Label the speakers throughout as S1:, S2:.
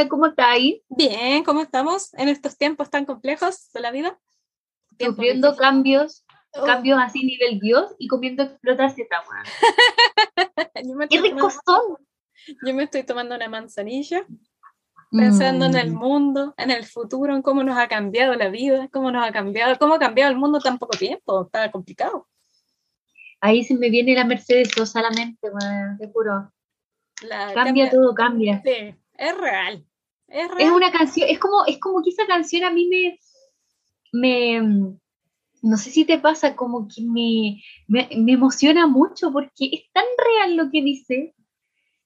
S1: Le, ¿cómo estáis?
S2: Bien, ¿cómo estamos en estos tiempos tan complejos de la vida?
S1: Sufriendo cambios, oh. cambios así nivel Dios y comiendo explotas Z, ¡Qué ricos son!
S2: Yo me estoy tomando una manzanilla, pensando en el mm. mundo, en el futuro, en cómo nos ha cambiado la vida, cómo nos ha cambiado, cómo ha cambiado el mundo tan poco tiempo, está complicado.
S1: Ahí se me viene la Mercedes Sosa a la mente, te juro. cambia, todo, cambia.
S2: Sí, es real. Es,
S1: es una canción, es como, es como que esa canción a mí me, me, no sé si te pasa, como que me, me, me emociona mucho porque es tan real lo que dice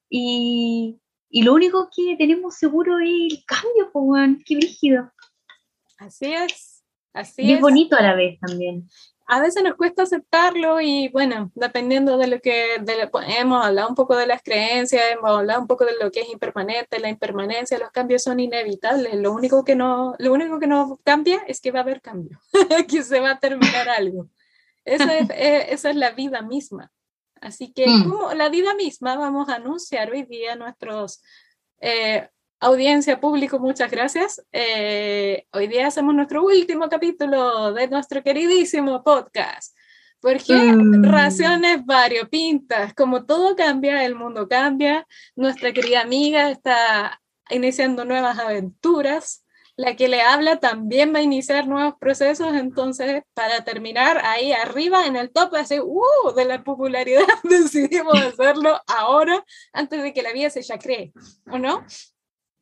S1: y, y lo único que tenemos seguro es el cambio, pues, qué rígido.
S2: Así es, así
S1: y es. bonito a la vez también
S2: a veces nos cuesta aceptarlo y bueno, dependiendo de lo que hemos hablado un poco de las creencias, hemos hablado un poco de lo que es impermanente, la impermanencia, los cambios son inevitables. Lo único que no, lo único que no cambia es que va a haber cambio, que se va a terminar algo. Esa es, eh, esa es la vida misma. Así que mm. como la vida misma vamos a anunciar hoy día nuestros eh, audiencia, público, muchas gracias. Eh, hoy día hacemos nuestro último capítulo de nuestro queridísimo podcast. Porque mm. razones variopintas, como todo cambia, el mundo cambia, nuestra querida amiga está iniciando nuevas aventuras, la que le habla también va a iniciar nuevos procesos, entonces para terminar ahí arriba en el top así, uh, de la popularidad, decidimos hacerlo ahora antes de que la vida se ya cree, ¿o no?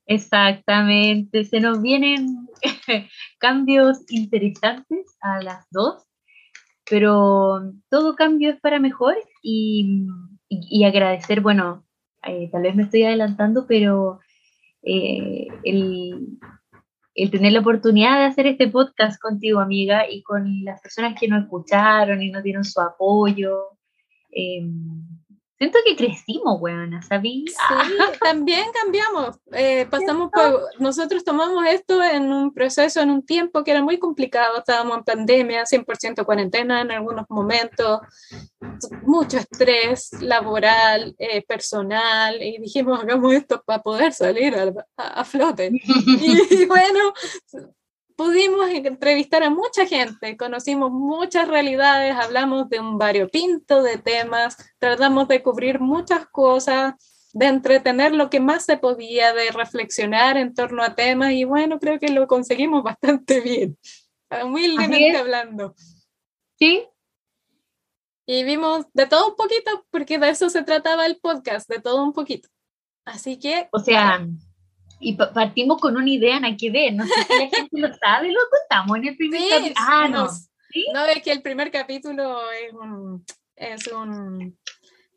S1: Exactamente, se nos vienen cambios interesantes a las dos, pero todo cambio es para mejor y, agradecer, bueno, eh, tal vez me estoy adelantando, pero eh, el, tener la oportunidad de hacer este podcast contigo, amiga, y con las personas que nos escucharon y nos dieron su apoyo. Em, Siento que crecimos, weona, ¿sabí?
S2: Sí, también cambiamos. Eh, pasamos por, nosotros tomamos esto en un proceso, en un tiempo que era muy complicado. Estábamos en pandemia, 100% cuarentena en algunos momentos, mucho estrés laboral, eh, personal, y dijimos, hagamos esto para poder salir a, flote. y bueno, pudimos entrevistar a mucha gente, conocimos muchas realidades, hablamos de un variopinto de temas, tratamos de cubrir muchas cosas, de entretener lo que más se podía, de reflexionar en torno a temas y bueno, creo que lo conseguimos bastante bien, humildemente hablando.
S1: Sí.
S2: Y vimos de todo un poquito, porque de eso se trataba el podcast, de todo un poquito. Así que...
S1: O sea, y partimos con una idea en que ver, no sé si la gente lo sabe, lo contamos en el primer capítulo. Ah, no.
S2: No, es que el primer capítulo es un... Es un,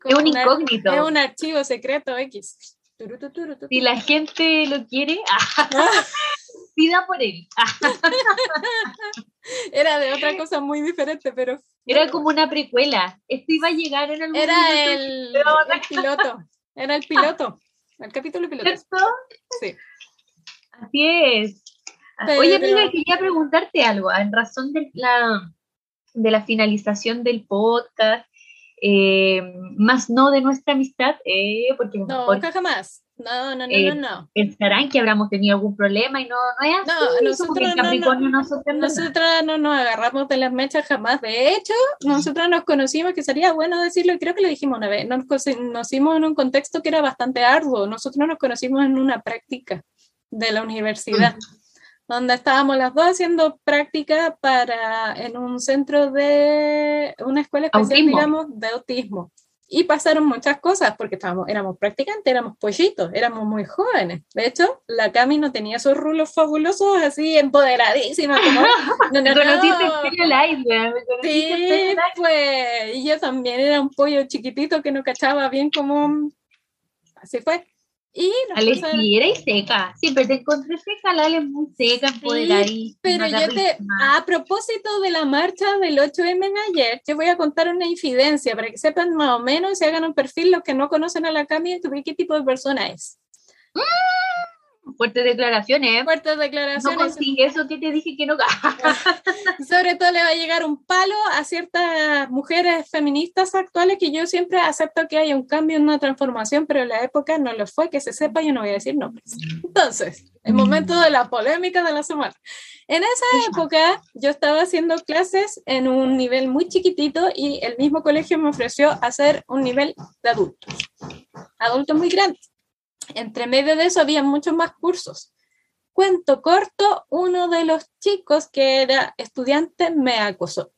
S1: es un incógnito.
S2: Es un archivo secreto X.
S1: Si la gente lo quiere, pida por él.
S2: Era de otra cosa muy diferente, pero...
S1: Era como una precuela. Esto iba a llegar en
S2: algún Era el, el piloto. Era el piloto. El capítulo piloto. Sí.
S1: Así es. Oye, amiga, quería preguntarte algo en razón de la, de la finalización del podcast, eh, más no de nuestra amistad, eh, porque
S2: no, nunca jamás. No, no, no, no, no.
S1: Pensarán que habremos tenido algún problema y no, no es así.
S2: No, nosotros, no, nosotros, nosotras no nos agarramos de las mechas jamás. De hecho, nosotros nos conocimos, que sería bueno decirlo, y creo que lo dijimos una vez, nos conocimos en un contexto que era bastante arduo. Nosotros nos conocimos en una práctica de la universidad. donde estábamos las dos haciendo práctica para en un centro de una escuela especial, digamos, de autismo. Y pasaron muchas cosas porque estábamos, éramos practicantes, éramos pollitos, éramos muy jóvenes. De hecho, la Cami no tenía esos rulos fabulosos así empoderadísima. Como,
S1: no, no, no.
S2: Sí, pues, y yo también era un pollo chiquitito que no cachaba bien como... Así fue. Y
S1: Ale, sí, era y seca. Siempre te encontré seca, la Ale muy seca, sí,
S2: Pero yo te, a propósito de la marcha del 8M en ayer, te voy a contar una infidencia para que sepan más o menos y se hagan un perfil los que no conocen a la Cami, qué tipo de persona es.
S1: Fuertes declaraciones. ¿eh?
S2: Fuertes declaraciones.
S1: No eso que te dije que no.
S2: Sobre todo le va a llegar un palo a ciertas mujeres feministas actuales que yo siempre acepto que haya un cambio, una transformación, pero en la época no lo fue, que se sepa, yo no voy a decir nombres. Entonces, el momento de la polémica de la semana. En esa época yo estaba haciendo clases en un nivel muy chiquitito y el mismo colegio me ofreció hacer un nivel de adultos, adultos muy grandes. Entre medio de eso había muchos más cursos. Cuento corto, uno de los chicos que era estudiante me acosó.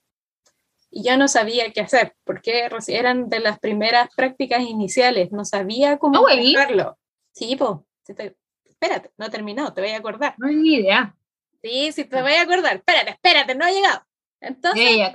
S2: Y yo no sabía qué hacer, porque eran de las primeras prácticas iniciales, no sabía cómo hacerlo. Sí, pues, espérate, no he terminado, te voy a acordar.
S1: No hay ni idea.
S2: Sí, sí, te voy a acordar. Espérate, espérate, no ha llegado. Entonces,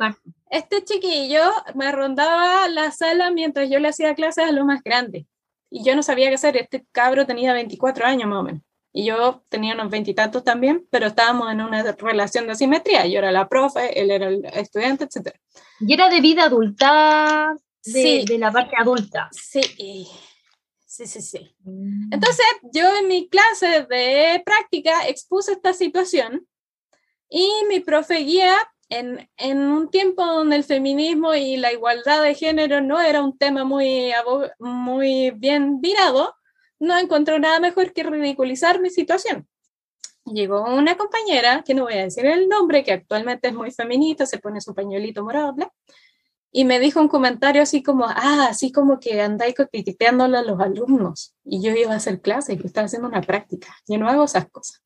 S2: este chiquillo me rondaba la sala mientras yo le hacía clases a los más grandes y yo no sabía qué hacer. Este cabro tenía 24 años más o menos. Y yo tenía unos veintitantos también, pero estábamos en una relación de asimetría. Yo era la profe, él era el estudiante, etc.
S1: Y era de vida adulta, de, sí. de la parte adulta.
S2: Sí, sí, sí, sí. Mm. Entonces, yo en mi clase de práctica expuse esta situación y mi profe guía en, un tiempo donde el feminismo y la igualdad de género no era un tema muy, muy bien virado, no encontró nada mejor que ridiculizar mi situación. Llegó una compañera, que no voy a decir el nombre, que actualmente es muy feminista, se pone su pañuelito morado, y me dijo un comentario así como, ah, así como que andáis coqueteándole a los alumnos. Y yo iba a hacer clases, yo estaba haciendo una práctica, yo no hago esas cosas.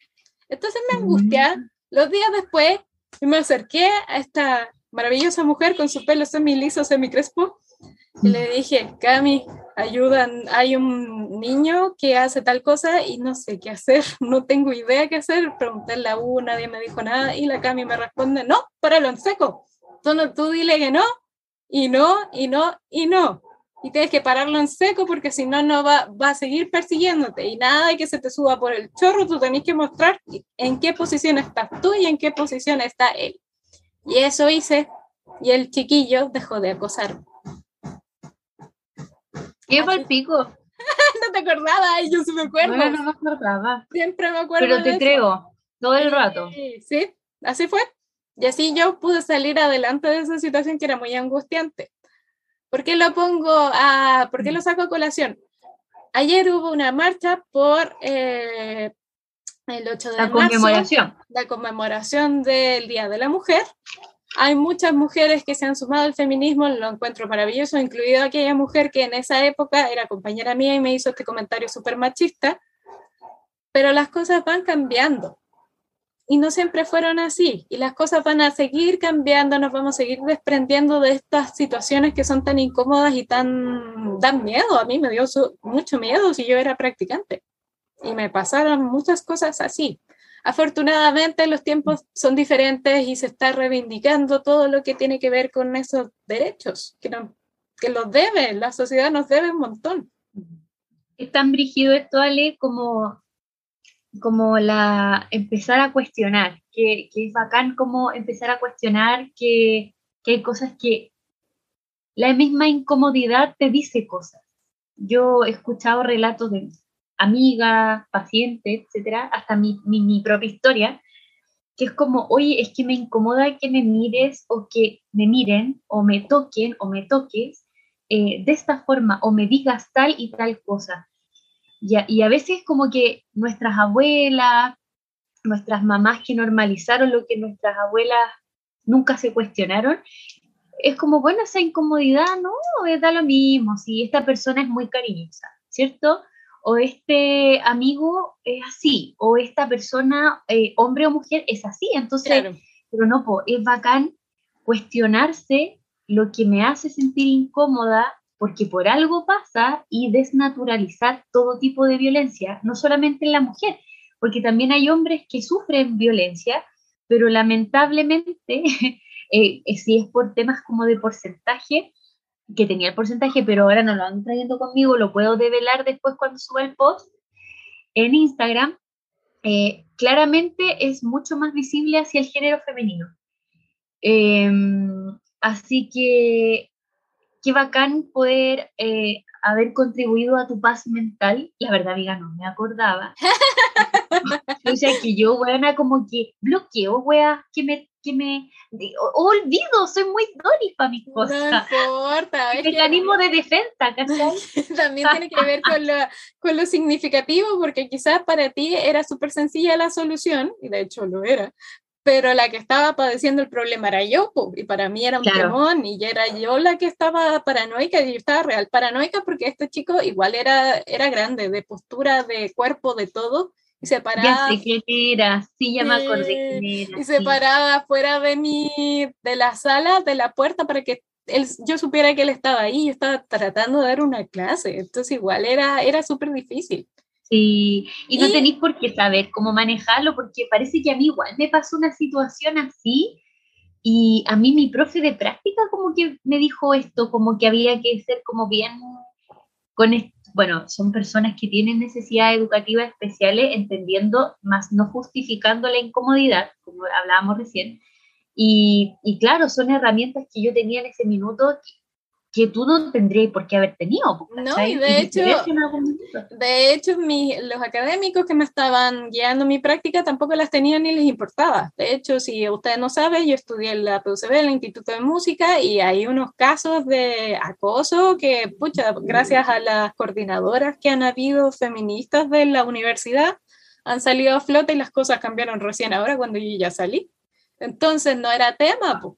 S2: Entonces me angustia. Mm. Los días después y me acerqué a esta maravillosa mujer con su pelo semi liso, semi crespo, y le dije, Cami, ayudan, hay un niño que hace tal cosa y no sé qué hacer, no tengo idea qué hacer. Pregunté a U, nadie me dijo nada y la Cami me responde, no, páralo en seco. Tú, tú dile que no, y no, y no, y no y tienes que pararlo en seco porque si no, no va, va a seguir persiguiéndote y nada de que se te suba por el chorro, tú tenés que mostrar en qué posición estás tú y en qué posición está él. Y eso hice y el chiquillo dejó de acosar.
S1: ¿Qué fue el pico?
S2: no te acordabas, yo sí me acuerdo.
S1: No, no me acordaba.
S2: Siempre me acuerdo.
S1: Pero te creo, todo el rato.
S2: Sí, sí, así fue. Y así yo pude salir adelante de esa situación que era muy angustiante. ¿Por qué lo pongo a, por qué lo saco a colación? Ayer hubo una marcha por eh, el 8 de
S1: la
S2: marzo,
S1: conmemoración.
S2: la conmemoración del Día de la Mujer. Hay muchas mujeres que se han sumado al feminismo, lo encuentro maravilloso, incluido aquella mujer que en esa época era compañera mía y me hizo este comentario súper machista, pero las cosas van cambiando y no siempre fueron así. Y las cosas van a seguir cambiando, nos vamos a seguir desprendiendo de estas situaciones que son tan incómodas y tan dan miedo. A mí me dio mucho miedo si yo era practicante. Y me pasaron muchas cosas así. Afortunadamente los tiempos son diferentes y se está reivindicando todo lo que tiene que ver con esos derechos, que, no, que los debe, la sociedad nos debe un montón.
S1: Es tan brígido esto, Ale, como como la empezar a cuestionar, que, que es bacán como empezar a cuestionar que, que, hay cosas que la misma incomodidad te dice cosas. Yo he escuchado relatos de amigas, pacientes, etcétera, hasta mi, mi, propia historia, que es como, oye, es que me incomoda que me mires o que me miren o me toquen o me toques eh, de esta forma o me digas tal y tal cosa. Y a, veces como que nuestras abuelas, nuestras mamás que normalizaron lo que nuestras abuelas nunca se cuestionaron, es como, bueno, esa incomodidad, no, da lo mismo, si esta persona es muy cariñosa, ¿cierto? O este amigo es así, o esta persona, eh, hombre o mujer, es así, entonces, pero no, es bacán cuestionarse lo que me hace sentir incómoda porque por algo pasa y desnaturalizar todo tipo de violencia, no solamente en la mujer, porque también hay hombres que sufren violencia, pero lamentablemente, eh, eh, si es por temas como de porcentaje, que tenía el porcentaje, pero ahora no lo han trayendo conmigo, lo puedo develar después cuando suba el post en Instagram, eh, claramente es mucho más visible hacia el género femenino. Em, así que qué bacán poder eh, haber contribuido a tu paz mental. La verdad, amiga, no me acordaba. o sea, que yo, weona, como que bloqueo, wea, que me, que me, olvido, soy muy Doris para mis cosas.
S2: No importa.
S1: Mecanismo de defensa, ¿cachai?
S2: También tiene que ver con lo, con lo significativo, porque quizás para ti era súper sencilla la solución, y de hecho lo era, pero la que estaba padeciendo el problema era yo, y para mí era un temón, y era yo la que estaba paranoica, y yo estaba real paranoica porque este chico igual era, era grande, de postura, de cuerpo, de todo, y se paraba...
S1: Ya sé era, sí, ya me acordé
S2: Y se paraba fuera de mi, de la sala, de la puerta, para que él, yo supiera que él estaba ahí, yo estaba tratando de dar una clase, entonces igual era, era súper difícil.
S1: Sí, y no tenéis por qué saber cómo manejarlo, porque parece que a mí igual me pasó una situación así, y a mí mi profe de práctica como que me dijo esto, como que había que ser como bien con bueno, son personas que tienen necesidades educativas especiales, entendiendo, más no justificando la incomodidad, como hablábamos recién. Y, y claro, son herramientas que yo tenía en ese minuto que tú no tendrías por qué haber tenido.
S2: No, y de hecho, de hecho los académicos que me estaban guiando mi práctica tampoco las tenían ni les importaba. De hecho, si ustedes no saben, yo estudié en la PUCB, el Instituto de Música, y hay unos casos de acoso que, pucha, gracias a las coordinadoras que han habido feministas de la universidad, han salido a flote y las cosas cambiaron recién ahora cuando yo ya salí. Entonces no era tema, pues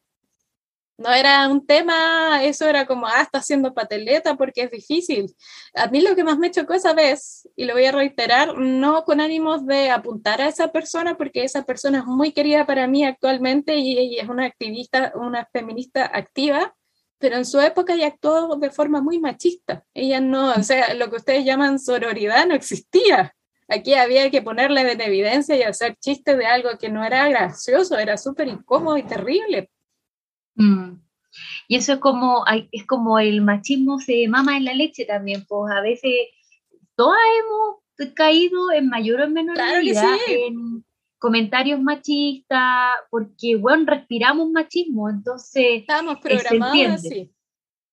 S2: no era un tema, eso era como, ah, está haciendo pateleta porque es difícil. A mí lo que más me chocó esa vez, y lo voy a reiterar, no con ánimos de apuntar a esa persona, porque esa persona es muy querida para mí actualmente y ella es una activista, una feminista activa, pero en su época ella actuó de forma muy machista. Ella no, o sea, lo que ustedes llaman sororidad no existía. Aquí había que ponerle en evidencia y hacer chistes de algo que no era gracioso, era súper incómodo y terrible.
S1: Mm. Y eso es como, es como el machismo se mama en la leche también, pues a veces todas hemos caído en mayor o menor medida en comentarios machistas, porque, bueno, respiramos machismo, entonces...
S2: Estamos programados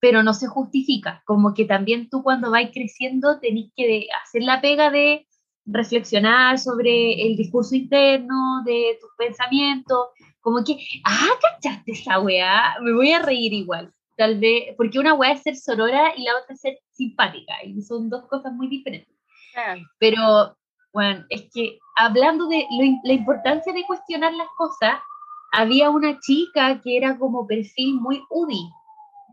S1: Pero no se justifica, como que también tú cuando vas creciendo tenés que hacer la pega de reflexionar sobre el discurso interno, de tus pensamientos, como que, ah, ¿cachaste esa weá? Me voy a reír igual, tal vez, porque una weá es ser sorora y la otra es ser simpática, y son dos cosas muy diferentes. Pero, bueno, es que hablando de la importancia de cuestionar las cosas, había una chica que era como perfil muy UDI,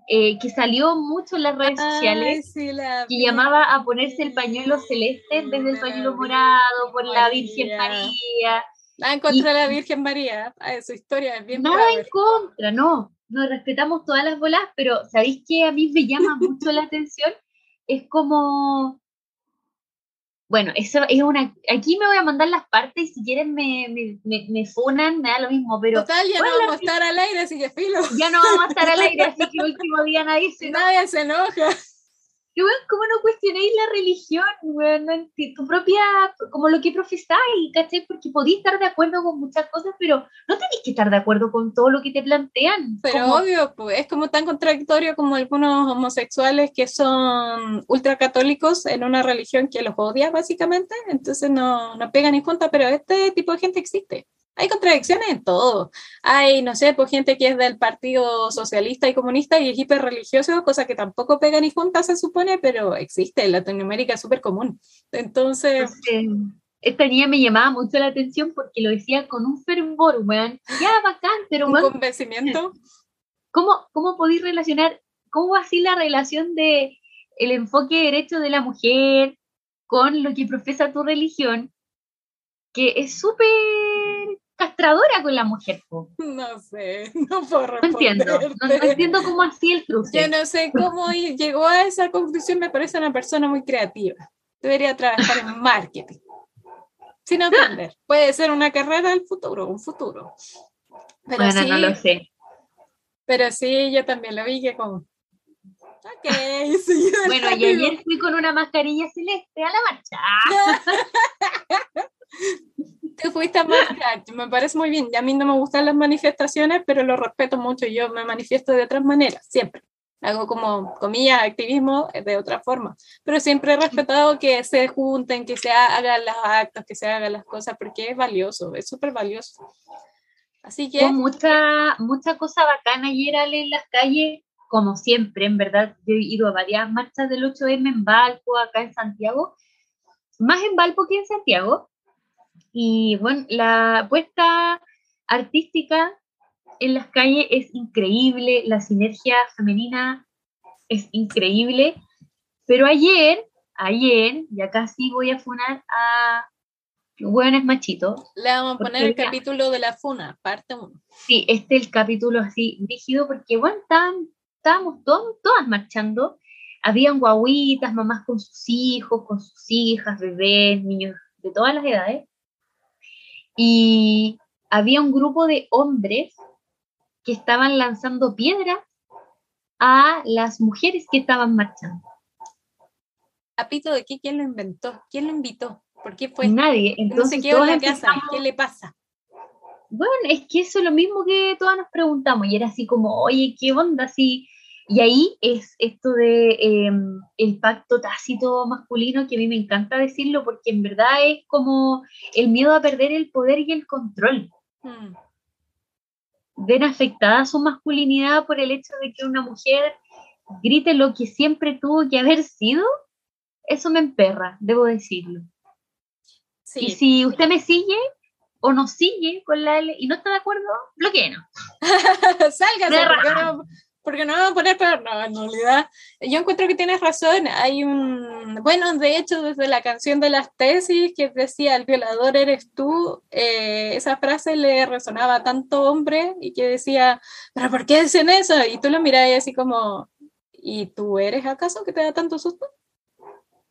S1: eh, que salió mucho en las redes sociales, que llamaba a ponerse el pañuelo celeste en vez del pañuelo morado por la Virgen María.
S2: Nada en contra de la Virgen María, ah, su historia es bien
S1: Nada en contra, no. Nos respetamos todas las bolas, pero ¿sabéis que a mí me llama mucho la atención? Es como. Bueno, eso es una. Aquí me voy a mandar las partes y si quieren me, me, me, funan, me da lo mismo, pero.
S2: Total, ya no vamos a estar al aire, así que filo.
S1: Ya no vamos a estar al aire, así que el último día nadie se
S2: Nadie se enoja.
S1: ¿Cómo no cuestionéis la religión, weón? Tu propia, como lo que profesáis, ¿cachai? Porque podéis estar de acuerdo con muchas cosas, pero no tenéis que estar de acuerdo con todo lo que te plantean.
S2: Pero obvio, pues es como tan contradictorio como algunos homosexuales que son ultracatólicos en una religión que los odia, básicamente, entonces no, no pegan ni junta, pero este tipo de gente existe hay contradicciones en todo. Hay, no sé, pues gente que es del Partido Socialista y Comunista y es hiper religioso, cosa que tampoco pega ni junta, se supone, pero existe. En Latinoamérica es súper común. Entonces.
S1: esta niña me llamaba mucho la atención porque lo decía con un fervor, weón. Ya, bacán, pero.
S2: Un convencimiento.
S1: ¿Cómo, cómo podéis relacionar, cómo así la relación de el enfoque derecho de la mujer con lo que profesa tu religión? Que es súper castradora con la mujer.
S2: No sé, no puedo
S1: responder. No entiendo, no, entiendo cómo así el cruce.
S2: Yo no sé cómo llegó a esa conclusión, me parece una persona muy creativa. Debería trabajar en marketing. Sin aprender. Puede ser una carrera del futuro, un futuro.
S1: Pero bueno, sí, no lo sé.
S2: Pero sí, yo también lo vi que como... Ok,
S1: bueno, y ayer fui con una mascarilla celeste a la marcha.
S2: Tú fuiste a marchar, me parece muy bien. Y a mí no me gustan las manifestaciones, pero lo respeto mucho. Yo me manifiesto de otras maneras, siempre. hago como, comillas, activismo de otra forma, pero siempre he respetado que se junten, que se hagan los actos, que se hagan las cosas, porque es valioso, es súper valioso. Así que...
S1: Con mucha, mucha cosa bacana ayer en las calles, como siempre, en verdad, yo he ido a varias marchas del 8M en Valpo, acá en Santiago, más en Valpo que en Santiago, y bueno, la puesta artística en las calles es increíble, la sinergia femenina es increíble, pero ayer, ayer, ya casi voy a funar a hueones machitos.
S2: Le vamos a poner el capítulo de la funa, parte 1.
S1: Sí, este es el capítulo así rígido, porque bueno, estábamos todos, todas marchando, habían guaguitas, mamás con sus hijos, con sus hijas, bebés, niños de todas las edades, y había un grupo de hombres que estaban lanzando piedras a las mujeres que estaban marchando.
S2: ¿Apito de qué? ¿Quién lo inventó? ¿Quién lo invitó? ¿Por qué fue?
S1: Nadie.
S2: Entonces, ¿qué en la casa? ¿Qué le pasa?
S1: Bueno, es que eso es lo mismo que todas nos preguntamos y era así como, oye, ¿qué onda? Si... Y ahí es esto de em, el pacto tácito masculino que a mí me encanta decirlo porque en verdad es como el miedo a perder el poder y el control. Hmm ven afectada su masculinidad por el hecho de que una mujer grite lo que siempre tuvo que haber sido, eso me emperra, debo decirlo. Y si usted me sigue o no sigue con la L y no está de acuerdo, bloqueenos.
S2: Sálgase, porque no vamos a poner pero no, en realidad yo encuentro que tienes razón, hay un, bueno, de hecho desde la canción de las tesis que decía el violador eres tú, eh, esa frase le resonaba a tanto hombre y que decía, pero ¿por qué dicen eso? Y tú lo miras y así como, ¿y tú eres acaso que te da tanto susto?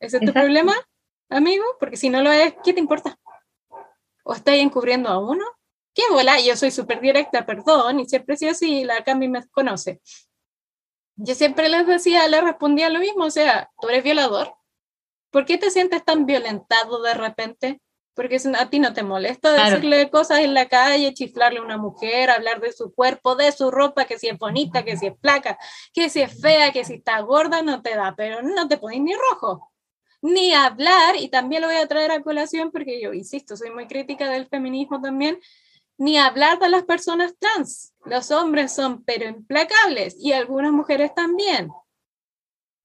S2: ¿Ese es tu problema, amigo? Porque si no lo es, ¿qué te importa? ¿O estás encubriendo a uno? ¿Qué bola? Yo soy súper directa, perdón, y siempre he sido así, la Cami me conoce. Yo siempre les decía, le respondía lo mismo, o sea, tú eres violador. ¿Por qué te sientes tan violentado de repente? Porque a ti no te molesta decirle cosas en la calle, chiflarle a una mujer, hablar de su cuerpo, de su ropa, que si es bonita, que si es placa, que si es fea, que si está gorda, no te da, pero no te pones ni rojo ni hablar, y también lo voy a traer a colación porque yo, insisto, soy muy crítica del feminismo también, ni hablar de las personas trans. Los hombres son pero implacables y algunas mujeres también,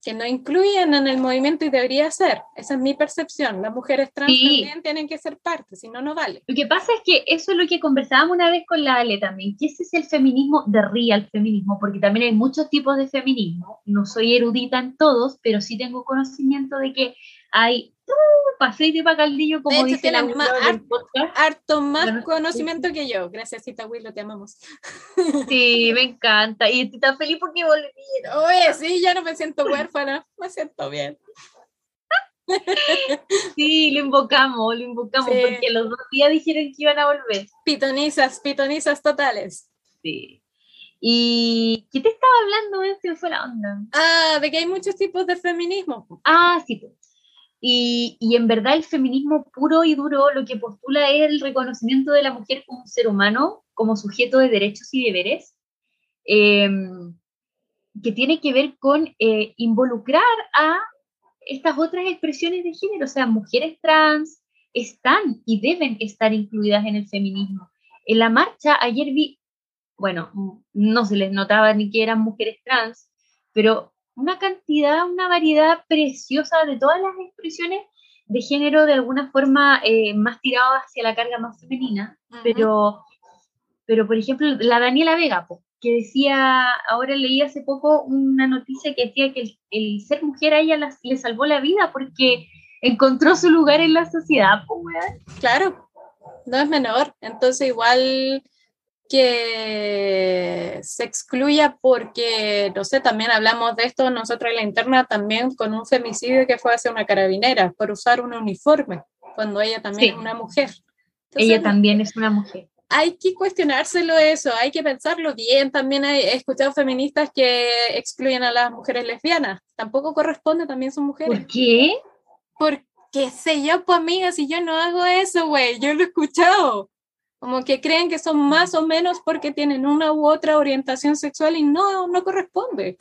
S2: que no incluyen en el movimiento y debería ser. Esa es mi percepción. Las mujeres trans también tienen que ser parte, si no, no vale.
S1: Lo que pasa es que eso es lo que conversábamos una vez con la Ale también, que ese es el feminismo de real feminismo, porque también hay muchos tipos de feminismo. No soy erudita en todos, pero sí tengo conocimiento de que hay paseite para caldillo, como dice la
S2: más, harto, más conocimiento que yo. Gracias, Cita Willow, te amamos.
S1: Sí, me encanta. Y estoy tan feliz porque volvieron.
S2: Oye, sí, ya no me siento huérfana, me siento bien.
S1: Sí, lo invocamos, lo invocamos, porque los dos días dijeron que iban a volver.
S2: Pitonizas, pitonizas totales.
S1: Sí. ¿Y qué te estaba hablando? Se fue la onda.
S2: Ah, de que hay muchos tipos de feminismo.
S1: Ah, sí. Pues. Y, y, en verdad el feminismo puro y duro lo que postula es el reconocimiento de la mujer como un ser humano, como sujeto de derechos y deberes, em, que tiene que ver con eh, involucrar a estas otras expresiones de género, o sea, mujeres trans están y deben estar incluidas en el feminismo. En la marcha ayer vi, bueno, no se les notaba ni que eran mujeres trans, pero una cantidad, una variedad preciosa de todas las expresiones de género de alguna forma eh, más tirado hacia la carga más femenina, pero, pero por ejemplo la Daniela Vega, que decía, ahora leí hace poco una noticia que decía que el, ser mujer a ella le salvó la vida porque encontró su lugar en la sociedad.
S2: claro, no es menor, entonces igual que se excluya porque, no sé, también hablamos de esto nosotros en la interna también con un femicidio que fue hacia una carabinera por usar un uniforme, cuando ella también es una mujer.
S1: ella también es una mujer.
S2: Hay que cuestionárselo eso, hay que pensarlo bien. También he escuchado feministas que excluyen a las mujeres lesbianas. Tampoco corresponde, también son mujeres.
S1: ¿Por qué?
S2: Porque sé yo, pues amiga, si yo no hago eso, güey, yo lo he escuchado como que creen que son más o menos porque tienen una u otra orientación sexual y no, no corresponde.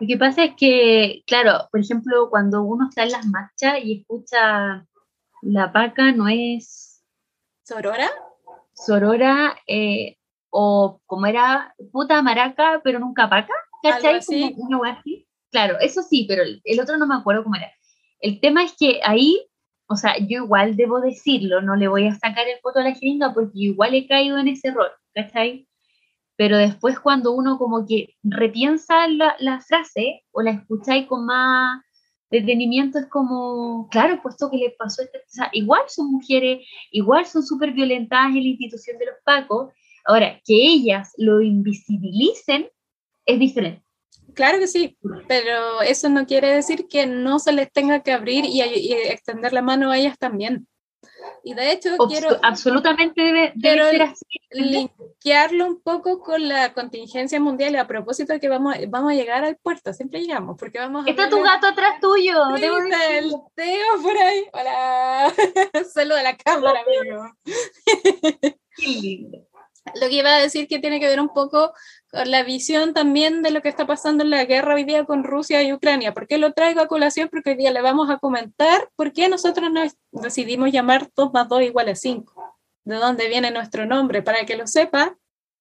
S1: Lo que pasa es que, claro, por ejemplo, cuando uno está en las marchas y escucha la paca no es...
S2: ¿Sorora?
S1: Sorora, eh, o como era puta maraca, pero nunca paca, ¿cachai? Una así. Claro, eso sí, pero el otro no me acuerdo cómo era. El tema es que ahí, o sea, yo igual debo decirlo, no le voy a sacar el foto a la jeringa porque igual he caído en ese error, ¿cachai? Pero después cuando uno como que repiensa la, frase o la escucháis con más detenimiento, es como, claro, puesto que le pasó esto, o sea, igual son mujeres, igual son súper violentadas en la institución de los pacos, ahora, que ellas lo invisibilicen es diferente.
S2: Claro que sí, pero eso no quiere decir que no se les tenga que abrir y, extender la mano a ellas también. Y de hecho, quiero.
S1: Absolutamente debe, ser así.
S2: Linkearlo un poco con la contingencia mundial a propósito de que vamos, vamos a llegar al puerto, siempre llegamos, porque vamos
S1: a. Está tu gato atrás tuyo.
S2: Sí, el Teo por ahí. Hola. Saluda a la cámara, amigo. Qué lindo. Lo que iba a decir que tiene que ver un poco con la visión también de lo que está pasando en la guerra hoy día con Rusia y Ucrania. ¿Por qué lo traigo a colación? Porque hoy día le vamos a comentar por qué nosotros nos decidimos llamar 2 más 2 igual a 5. De dónde viene nuestro nombre, para que lo sepa.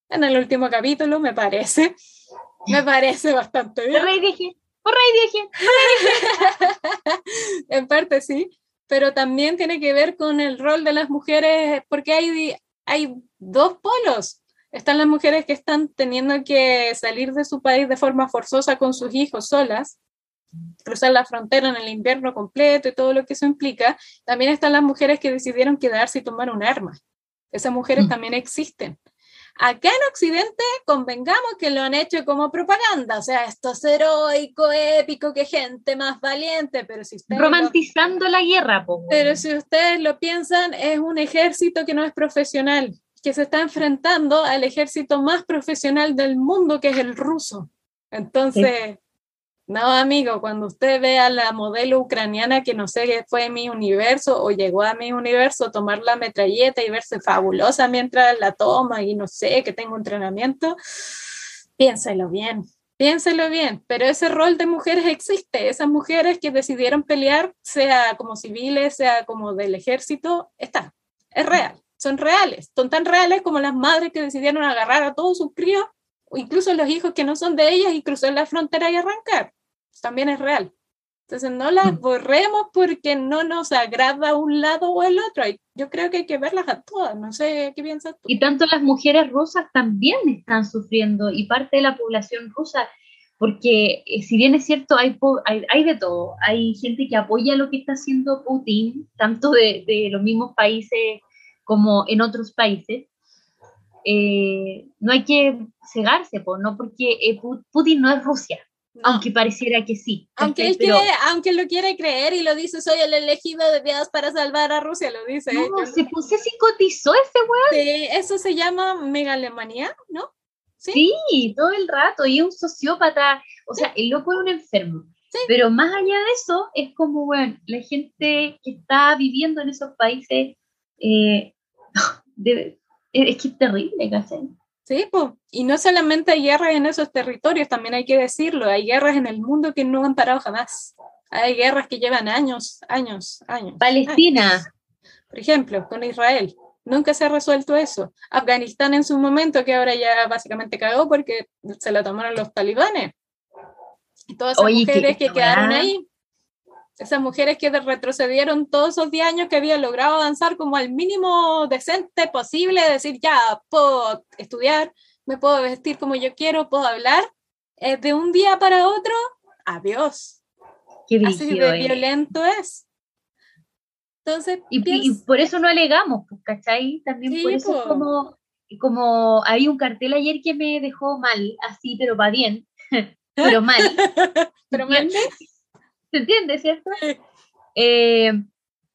S2: En el último capítulo, me parece. Me parece bastante bien.
S1: Por ahí dije, por ahí dije.
S2: en parte sí, pero también tiene que ver con el rol de las mujeres, porque hay, hay dos polos. Están las mujeres que están teniendo que salir de su país de forma forzosa con sus hijos solas, cruzar la frontera en el invierno completo y todo lo que eso implica. También están las mujeres que decidieron quedarse y tomar un arma. Esas mujeres mm. también existen. Acá en Occidente, convengamos que lo han hecho como propaganda, o sea, esto es heroico, épico, que gente más valiente, pero si ustedes...
S1: Romantizando la guerra,
S2: Pero si ustedes lo piensan, es un ejército que no es profesional, que se está enfrentando al ejército más profesional del mundo, que es el ruso. Entonces, no, amigo, cuando usted ve a la modelo ucraniana que no sé qué fue mi universo o llegó a mi universo, tomar la metralleta y verse fabulosa mientras la toma y no sé, que tengo entrenamiento, piénselo bien, piénselo bien, pero ese rol de mujeres existe, esas mujeres que decidieron pelear, sea como civiles, sea como del ejército, está, es real, son reales, son tan reales como las madres que decidieron agarrar a todos sus críos o incluso los hijos que no son de ellas y cruzar la frontera y arrancar también es real. Entonces no las mm. borremos porque no nos agrada un lado o el otro. Yo creo que hay que verlas a todas. No sé qué piensas tú.
S1: Y tanto las mujeres rusas también están sufriendo y parte de la población rusa, porque eh, si bien es cierto, hay, hay, de todo. Hay gente que apoya lo que está haciendo Putin, tanto de, de los mismos países como en otros países. Eh, no hay que cegarse, no porque eh, Putin no es Rusia, aunque pareciera que sí.
S2: Aunque él quiere, aunque lo quiere creer y lo dice, soy el elegido de Dios para salvar a Rusia, lo dice.
S1: No, se, puso, se psicotizó ese weón.
S2: Sí, eso se llama megalemanía, ¿no?
S1: ¿Sí? todo el rato, y un sociópata, o sea, el loco es un enfermo. Pero más allá de eso, es como, bueno, la gente que está viviendo en esos países, eh, es que es terrible, ¿cachai?
S2: Sí, pues, y no solamente hay guerras en esos territorios, también hay que decirlo, hay guerras en el mundo que no han parado jamás. Hay guerras que llevan años, años, años.
S1: Palestina.
S2: Por ejemplo, con Israel. Nunca se ha resuelto eso. Afganistán en su momento, que ahora ya básicamente cagó porque se la tomaron los talibanes. Y todas esas mujeres que quedaron ahí, esas mujeres que retrocedieron todos esos 10 años que habían logrado avanzar como al mínimo decente posible, decir, ya, puedo estudiar, me puedo vestir como yo quiero, puedo hablar, eh, de un día para otro, adiós. Qué Así de violento es. Entonces,
S1: y, por eso no alegamos, pues, ¿cachai? También por eso como, como hay un cartel ayer que me dejó mal, así, pero va bien, pero mal.
S2: pero mal.
S1: ¿Se entiende, cierto? Eh,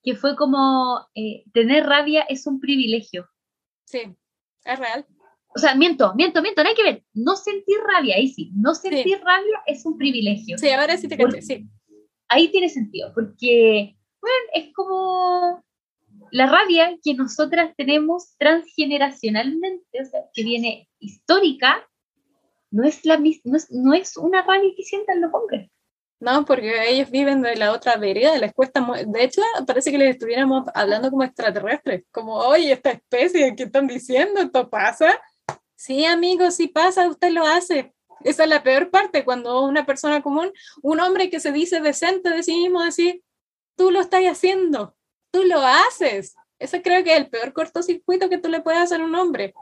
S1: que fue como eh, tener rabia es un privilegio.
S2: Sí, es real.
S1: O sea, miento, miento, miento, no hay que ver. No sentir rabia, ahí sí. No sentir rabia es un privilegio.
S2: Sí, ahora sí te canté, sí.
S1: Ahí tiene sentido, porque, bueno, es como la rabia que nosotras tenemos transgeneracionalmente, o sea, que viene histórica, no es, la, no es, no es una rabia que sientan los hombres.
S2: No, porque ellos viven de la otra vereda, les cuesta, de hecho, parece que les estuviéramos hablando como extraterrestres, como, oye, esta especie, ¿qué están diciendo? ¿Esto pasa? Sí, amigos, sí pasa, usted lo hace. Esa es la peor parte, cuando una persona común, un hombre que se dice decente de sí tú lo estás haciendo, tú lo haces. Ese creo que es el peor cortocircuito que tú le puedes hacer a un hombre,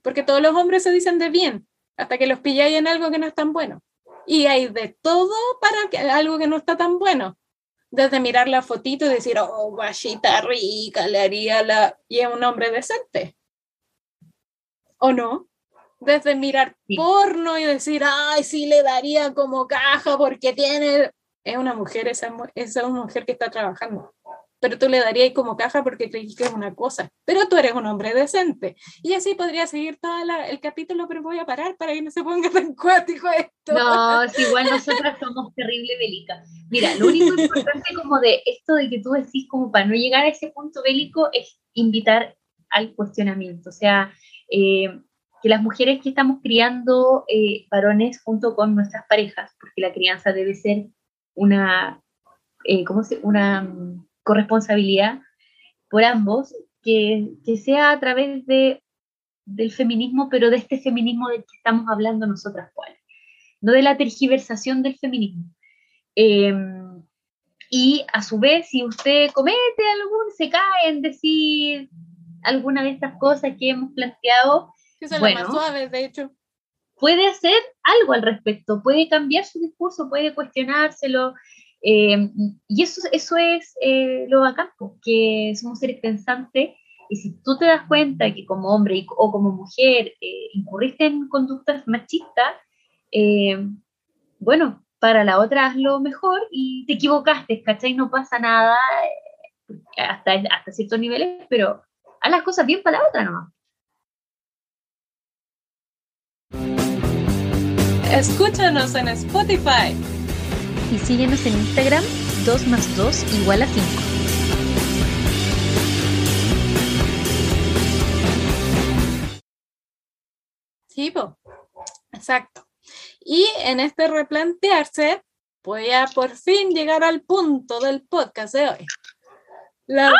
S2: porque todos los hombres se dicen de bien, hasta que los pilláis en algo que no es tan bueno. Y hay de todo para que, algo que no está tan bueno. Desde mirar la fotito y decir, oh, guachita rica, le haría la... Y es un hombre decente. ¿O no? Desde mirar porno y decir, ay, sí le daría como caja porque tiene... Es una mujer, esa, esa es una mujer que está trabajando pero tú le darías como caja porque creí que es una cosa, pero tú eres un hombre decente. Y así podría seguir todo el capítulo, pero voy a parar para que no se ponga tan cuático esto.
S1: No, si igual nosotras somos terrible bélica. Mira, lo único importante como de esto de que tú decís como para no llegar a ese punto bélico es invitar al cuestionamiento, o sea, eh, que las mujeres que estamos criando eh, varones junto con nuestras parejas, porque la crianza debe ser una, eh, ¿cómo se? Una corresponsabilidad por ambos, que, que sea a través de, del feminismo, pero de este feminismo del que estamos hablando nosotras cuáles, no de la tergiversación del feminismo. Em, y a su vez, si usted comete algún, se cae en decir alguna de estas cosas que hemos planteado,
S2: que son bueno, más suaves, de hecho.
S1: Puede hacer algo al respecto, puede cambiar su discurso, puede cuestionárselo, eh, y eso, eso es eh, lo bacán, que somos seres pensantes y si tú te das cuenta que como hombre o como mujer eh, incurriste en conductas machistas, bueno, para la otra hazlo mejor y te equivocaste, ¿cachai? No pasa nada hasta, hasta ciertos niveles, pero haz las cosas bien para la otra nomás.
S2: Escúchanos en Spotify
S1: y síguenos en Instagram 2 más 2 igual a 5.
S2: Sí, exacto. Y en este replantearse, voy a por fin llegar al punto del podcast de hoy. La.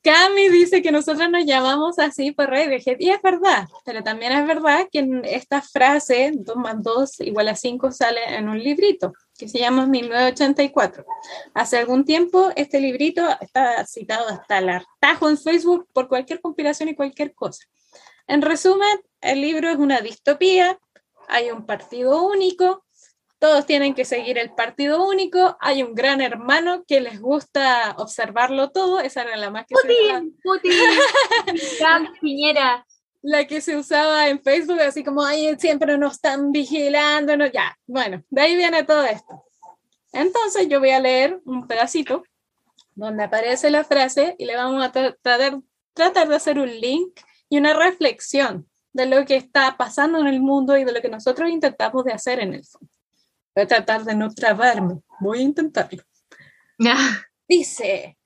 S2: Cami dice que nosotros nos llamamos así por Radiohead, y es verdad, pero también es verdad que esta frase, 2 más 2 igual a 5, sale en un librito que se llama 1984. Hace algún tiempo este librito está citado hasta el hartajo en Facebook por cualquier compilación y cualquier cosa. En resumen, el libro es una distopía, hay un partido único, todos tienen que seguir el partido único, hay un gran hermano que les gusta observarlo todo, esa era la más que
S1: Putin, se Putin, Piñera.
S2: La que se usaba en Facebook, así como, ay, siempre nos están vigilando, no, ya, bueno, de ahí viene todo esto. Entonces yo voy a leer un pedacito donde aparece la frase y le vamos a tratar, tratar de hacer un link y una reflexión de lo que está pasando en el mundo y de lo que nosotros intentamos de hacer en el fondo. Voy a tratar de no trabarme. Voy a intentarlo. Dice,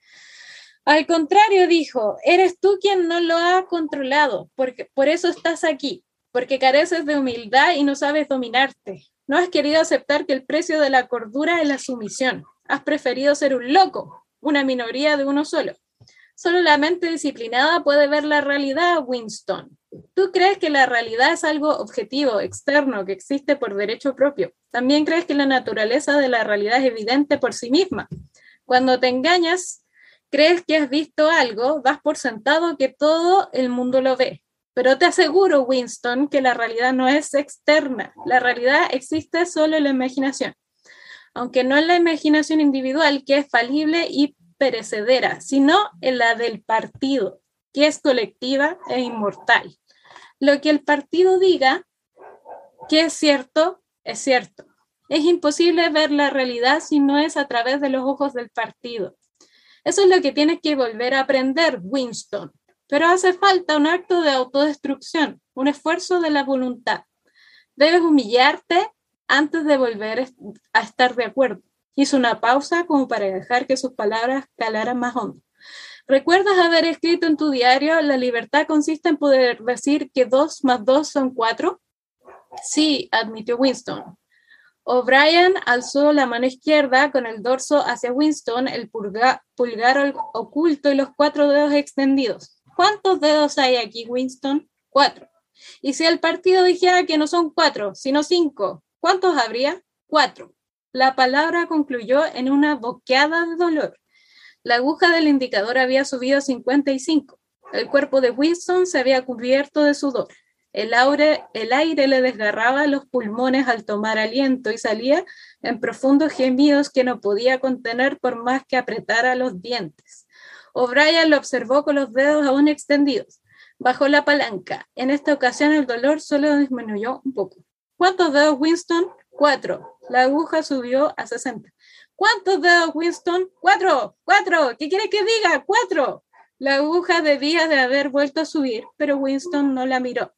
S2: al contrario, dijo, eres tú quien no lo ha controlado, porque por eso estás aquí, porque careces de humildad y no sabes dominarte. No has querido aceptar que el precio de la cordura es la sumisión. Has preferido ser un loco, una minoría de uno solo. Solo la mente disciplinada puede ver la realidad, Winston. Tú crees que la realidad es algo objetivo, externo, que existe por derecho propio. También crees que la naturaleza de la realidad es evidente por sí misma. Cuando te engañas, crees que has visto algo, das por sentado que todo el mundo lo ve. Pero te aseguro, Winston, que la realidad no es externa. La realidad existe solo en la imaginación. Aunque no en la imaginación individual, que es falible y perecedera, sino en la del partido, que es colectiva e inmortal. Lo que el partido diga que es cierto, es cierto. Es imposible ver la realidad si no es a través de los ojos del partido. Eso es lo que tienes que volver a aprender, Winston. Pero hace falta un acto de autodestrucción, un esfuerzo de la voluntad. Debes humillarte antes de volver a estar de acuerdo. Hizo una pausa como para dejar que sus palabras calaran más hondo. ¿Recuerdas haber escrito en tu diario, la libertad consiste en poder decir que dos más dos son cuatro? Sí, admitió Winston. O'Brien alzó la mano izquierda con el dorso hacia Winston, el pulgar oculto y los cuatro dedos extendidos. ¿Cuántos dedos hay aquí, Winston? Cuatro. Y si el partido dijera que no son cuatro, sino cinco, ¿cuántos habría? Cuatro. La palabra concluyó en una boqueada de dolor. La aguja del indicador había subido a 55. El cuerpo de Winston se había cubierto de sudor. El aire, le desgarraba los pulmones al tomar aliento y salía en profundos gemidos que no podía contener por más que apretara los dientes. O'Brien lo observó con los dedos aún extendidos. Bajó la palanca. En esta ocasión el dolor solo disminuyó un poco. ¿Cuántos dedos, Winston? Cuatro. La aguja subió a 60. ¿Cuántos dedos, Winston? Cuatro. Cuatro. ¿Qué quiere que diga? Cuatro. La aguja debía de haber vuelto a subir, pero Winston no la miró.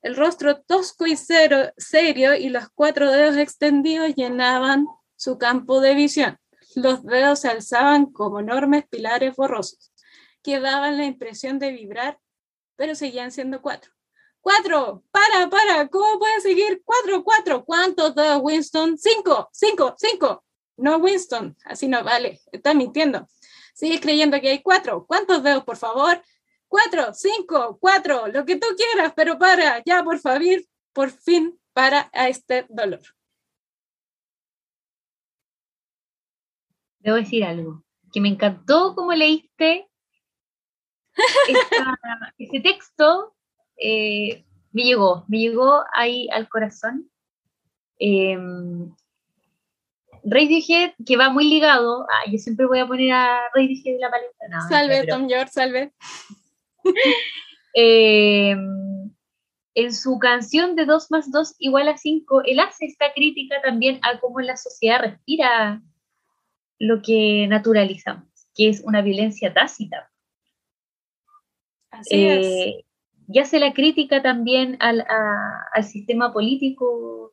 S2: El rostro tosco y serio y los cuatro dedos extendidos llenaban su campo de visión. Los dedos se alzaban como enormes pilares borrosos, que daban la impresión de vibrar, pero seguían siendo cuatro. ¡Cuatro! ¡Para, para! ¿Cómo puede seguir? ¡Cuatro, cuatro! ¿Cuántos dedos, Winston? ¡Cinco! ¡Cinco! ¡Cinco! No, Winston, así no vale, está mintiendo. Sigue creyendo que hay cuatro. ¿Cuántos dedos, por favor? Cuatro, cinco, cuatro, lo que tú quieras, pero para, ya por favor, por fin para a este dolor.
S1: Debo decir algo, que me encantó como leíste ese texto, eh, me llegó, me llegó ahí al corazón. Eh, Radiohead, que va muy ligado, ah, yo siempre voy a poner a Radiohead en la paleta.
S2: salve, Tom George, salve.
S1: Em, en su canción de 2 más 2 igual a 5, él hace esta crítica también a cómo la sociedad respira lo que naturalizamos, que es una violencia tácita.
S2: Así es. Eh,
S1: y hace la crítica también al, al sistema político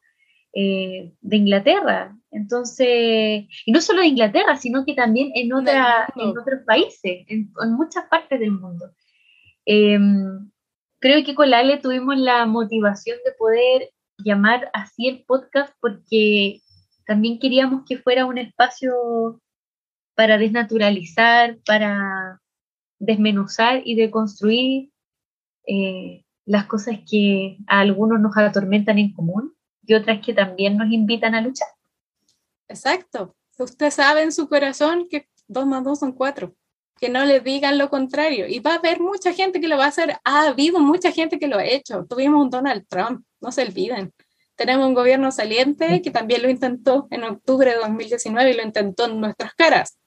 S1: eh, de Inglaterra. Entonces, y no solo de Inglaterra, sino que también en, otra, en otros países, en, muchas partes del mundo. Em, creo que con Ale tuvimos la motivación de poder llamar así el podcast porque también queríamos que fuera un espacio para desnaturalizar, para desmenuzar y deconstruir eh, las cosas que a algunos nos atormentan en común y otras que también nos invitan a luchar.
S2: Exacto. Usted sabe en su corazón que dos más dos son cuatro que no le digan lo contrario. Y va a haber mucha gente que lo va a hacer. Ha habido mucha gente que lo ha hecho. Tuvimos un Donald Trump, no se olviden. Tenemos un gobierno saliente que también lo intentó en octubre de 2019 y lo intentó en nuestras caras.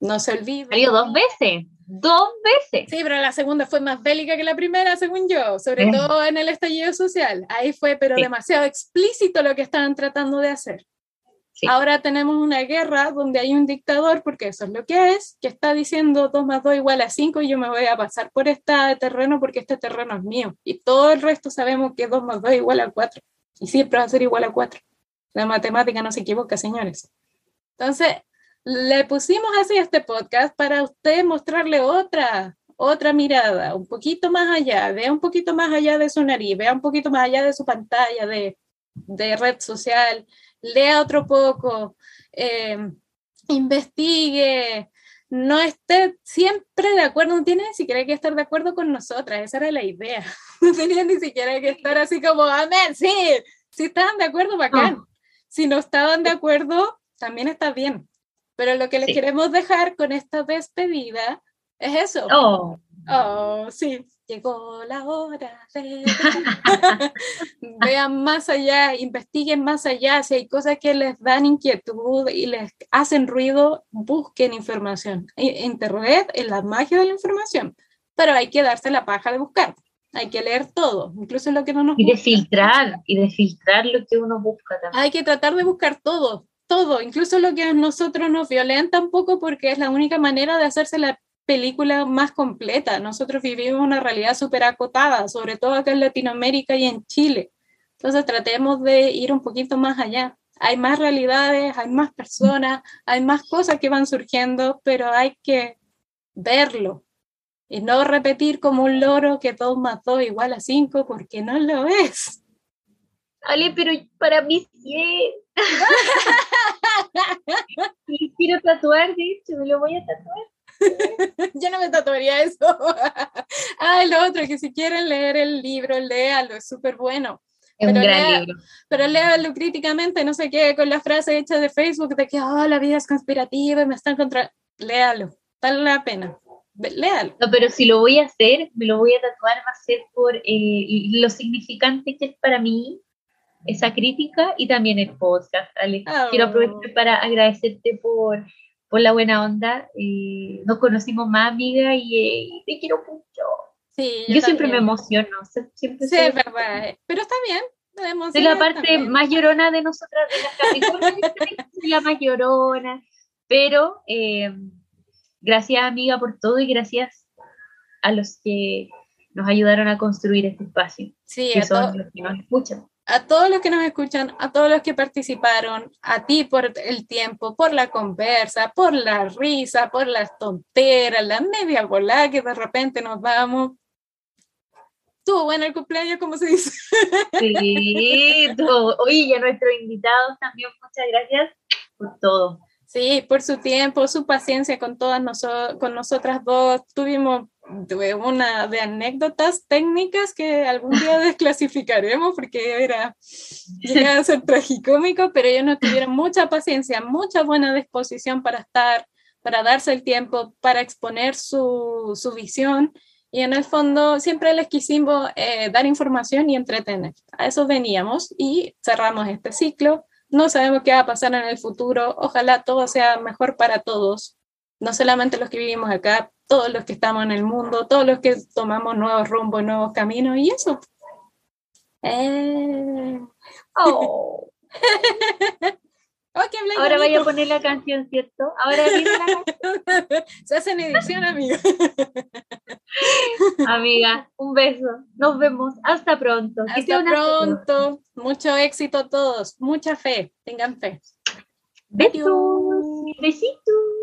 S2: No se olviden.
S1: Salió dos veces, dos veces.
S2: Sí, pero la segunda fue más bélica que la primera, según yo, sobre todo en el estallido social. Ahí fue, pero demasiado explícito lo que estaban tratando de hacer. Ahora tenemos una guerra donde hay un dictador, porque eso es lo que es, que está diciendo 2 más 2 igual a 5 y yo me voy a pasar por este terreno porque este terreno es mío. Y todo el resto sabemos que 2 más 2 igual a 4. Y siempre va a ser igual a 4. La matemática no se equivoca, señores. Entonces, le pusimos así este podcast para usted mostrarle otra, otra mirada, un poquito más allá, vea un poquito más allá de su nariz, vea un poquito más allá de su pantalla de, de red social, lea otro poco, eh, investigue, no esté siempre de acuerdo, no tiene ni siquiera que estar de acuerdo con nosotras, esa era la idea, no tenía ni siquiera que estar así como, amén, sí, si estaban de acuerdo, bacán, si no estaban de acuerdo, también está bien, pero lo que les queremos dejar con esta despedida es eso.
S1: Oh,
S2: oh sí, llegó la hora de... Vean más allá, investiguen más allá, si hay cosas que les dan inquietud y les hacen ruido, busquen información. Internet es la magia de la información, pero hay que darse la paja de buscar. Hay que leer todo, incluso lo que no nos
S1: Y de filtrar, y de filtrar lo que uno busca también.
S2: Hay que tratar de buscar todo, todo, incluso lo que a nosotros nos violenta un poco porque es la única manera de hacerse la película más completa. Nosotros vivimos una realidad súper acotada, sobre todo acá en Latinoamérica y en Chile. Entonces tratemos de ir un poquito más allá. Hay más realidades, hay más personas, hay más cosas que van surgiendo, pero hay que verlo y no repetir como un loro que 2 más 2 igual a 5 porque no lo es.
S1: Ale, pero para mí sí. quiero tatuar, de hecho, me lo voy a tatuar.
S2: Yo no me tatuaría eso. ah, el otro, que si quieren leer el libro, léalo, es súper bueno.
S1: Es
S2: pero
S1: un gran
S2: lea-
S1: libro.
S2: Pero léalo críticamente, no sé qué, con la frase hecha de Facebook de que oh, la vida es conspirativa y me están contra. Léalo, vale la pena. Léalo.
S1: No, pero si lo voy a hacer, me lo voy a tatuar, va a ser por eh, lo significante que es para mí esa crítica y también el podcast, Ale.
S2: Oh.
S1: Quiero aprovechar para agradecerte por, por la buena onda. eh, nos conocimos más, amiga, y eh, te quiero mucho.
S2: Sí,
S1: Yo, siempre me emociono, siempre
S2: Sí, es verdad. Pero está bien.
S1: soy la parte
S2: también.
S1: más llorona de nosotras, de las soy la más llorona, pero eh, gracias amiga por todo y gracias a los que nos ayudaron a construir este espacio,
S2: Sí,
S1: que
S2: a,
S1: son los que nos escuchan.
S2: A todos los que nos escuchan, a todos los que participaron, a ti por el tiempo, por la conversa, por la risa, por las tonteras, la media volada que de repente nos damos. Estuvo bueno el cumpleaños, como se dice.
S1: Sí, todo. Oye, y a nuestros invitados también muchas gracias por todo.
S2: Sí, por su tiempo, su paciencia con todas noso- con nosotras dos. Tuvimos tuve una de anécdotas técnicas que algún día desclasificaremos porque era llegaba a ser tragicómico, pero ellos nos tuvieron mucha paciencia, mucha buena disposición para estar, para darse el tiempo, para exponer su, su visión. Y en el fondo siempre les quisimos eh, dar información y entretener. A eso veníamos y cerramos este ciclo. No sabemos qué va a pasar en el futuro. Ojalá todo sea mejor para todos. No solamente los que vivimos acá, todos los que estamos en el mundo, todos los que tomamos nuevos rumbos, nuevos caminos y eso. Eh...
S1: Oh,
S2: habláis
S1: ahora vaya a poner la canción, ¿cierto? Ahora viene la canción.
S2: Se hace en edición, amigo.
S1: Amiga, un beso. Nos vemos. Hasta pronto.
S2: Hasta pronto. Mucho éxito a todos. Mucha fe. Tengan fe.
S1: Besos. Besitos.